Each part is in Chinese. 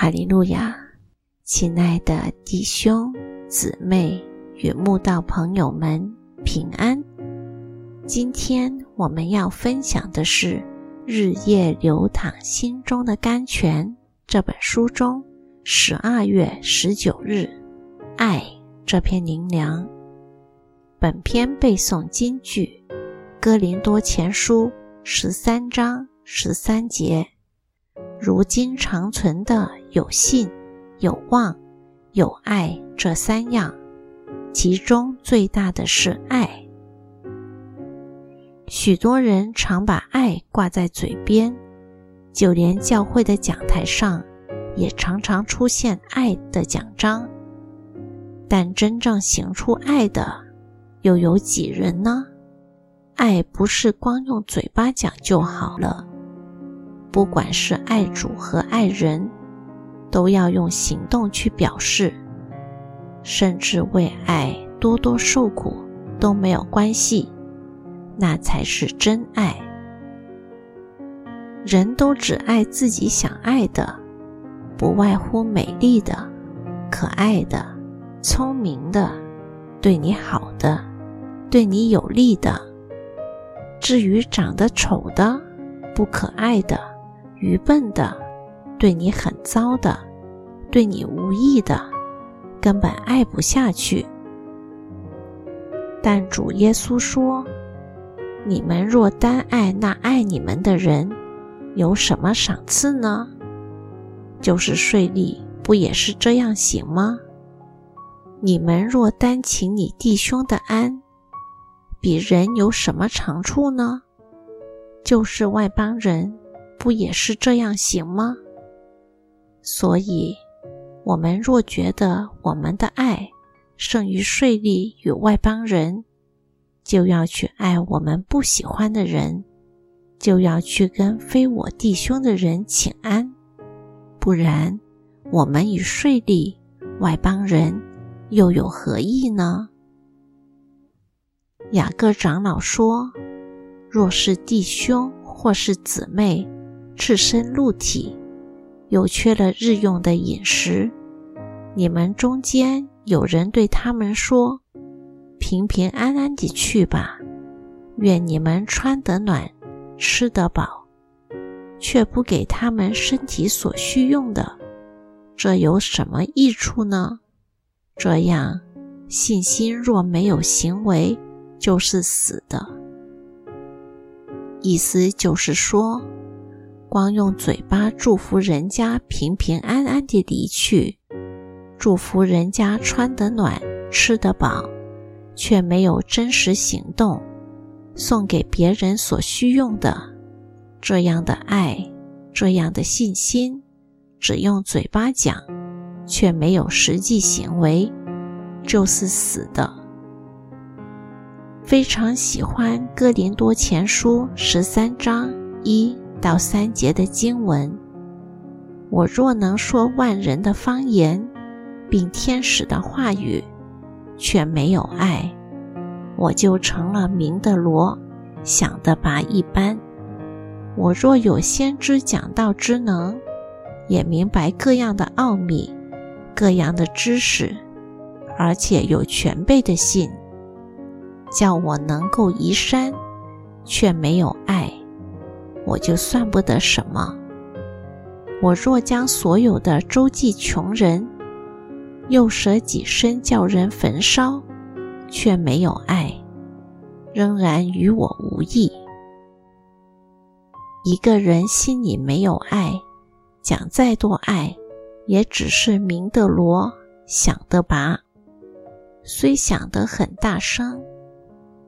哈利路亚，亲爱的弟兄姊妹与慕道朋友们平安。今天我们要分享的是《日夜流淌心中的甘泉》这本书中十二月十九日“爱”这篇灵粮。本篇背诵金句：《哥林多前书》十三章十三节。如今长存的有信、有望、有爱这三样，其中最大的是爱。许多人常把爱挂在嘴边，就连教会的讲台上也常常出现爱的奖章。但真正行出爱的，又有几人呢？爱不是光用嘴巴讲就好了。不管是爱主和爱人，都要用行动去表示，甚至为爱多多受苦都没有关系，那才是真爱。人都只爱自己想爱的，不外乎美丽的、可爱的、聪明的、对你好的、对你有利的。至于长得丑的、不可爱的，愚笨的，对你很糟的，对你无意的，根本爱不下去。但主耶稣说：“你们若单爱那爱你们的人，有什么赏赐呢？就是税吏，不也是这样行吗？你们若单请你弟兄的安，比人有什么长处呢？就是外邦人。”不也是这样行吗？所以，我们若觉得我们的爱胜于税吏与外邦人，就要去爱我们不喜欢的人，就要去跟非我弟兄的人请安。不然，我们与税吏、外邦人又有何异呢？雅各长老说：“若是弟兄或是姊妹。”赤身露体，又缺了日用的饮食，你们中间有人对他们说：“平平安安地去吧，愿你们穿得暖，吃得饱，却不给他们身体所需用的，这有什么益处呢？这样，信心若没有行为，就是死的。”意思就是说。光用嘴巴祝福人家平平安安地离去，祝福人家穿得暖、吃得饱，却没有真实行动，送给别人所需用的，这样的爱，这样的信心，只用嘴巴讲，却没有实际行为，就是死的。非常喜欢《哥林多前书》十三章一。到三节的经文，我若能说万人的方言，并天使的话语，却没有爱，我就成了明的罗，想的拔一般。我若有先知讲道之能，也明白各样的奥秘，各样的知识，而且有全备的信，叫我能够移山，却没有爱。我就算不得什么。我若将所有的周济穷人，又舍己身叫人焚烧，却没有爱，仍然与我无异。一个人心里没有爱，讲再多爱，也只是明的罗，想得拔，虽想得很大声，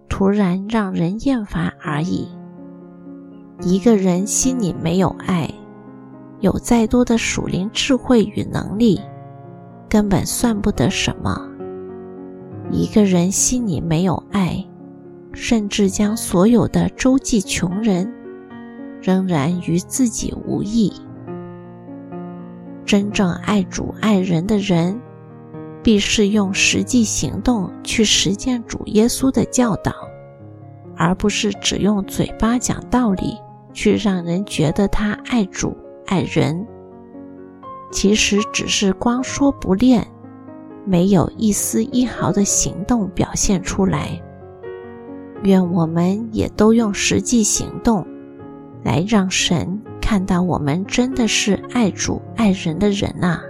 突然让人厌烦而已。一个人心里没有爱，有再多的属灵智慧与能力，根本算不得什么。一个人心里没有爱，甚至将所有的周济穷人，仍然与自己无益。真正爱主爱人的人，必是用实际行动去实践主耶稣的教导，而不是只用嘴巴讲道理。去让人觉得他爱主爱人。其实只是光说不练，没有一丝一毫的行动表现出来。愿我们也都用实际行动，来让神看到我们真的是爱主爱人的人啊！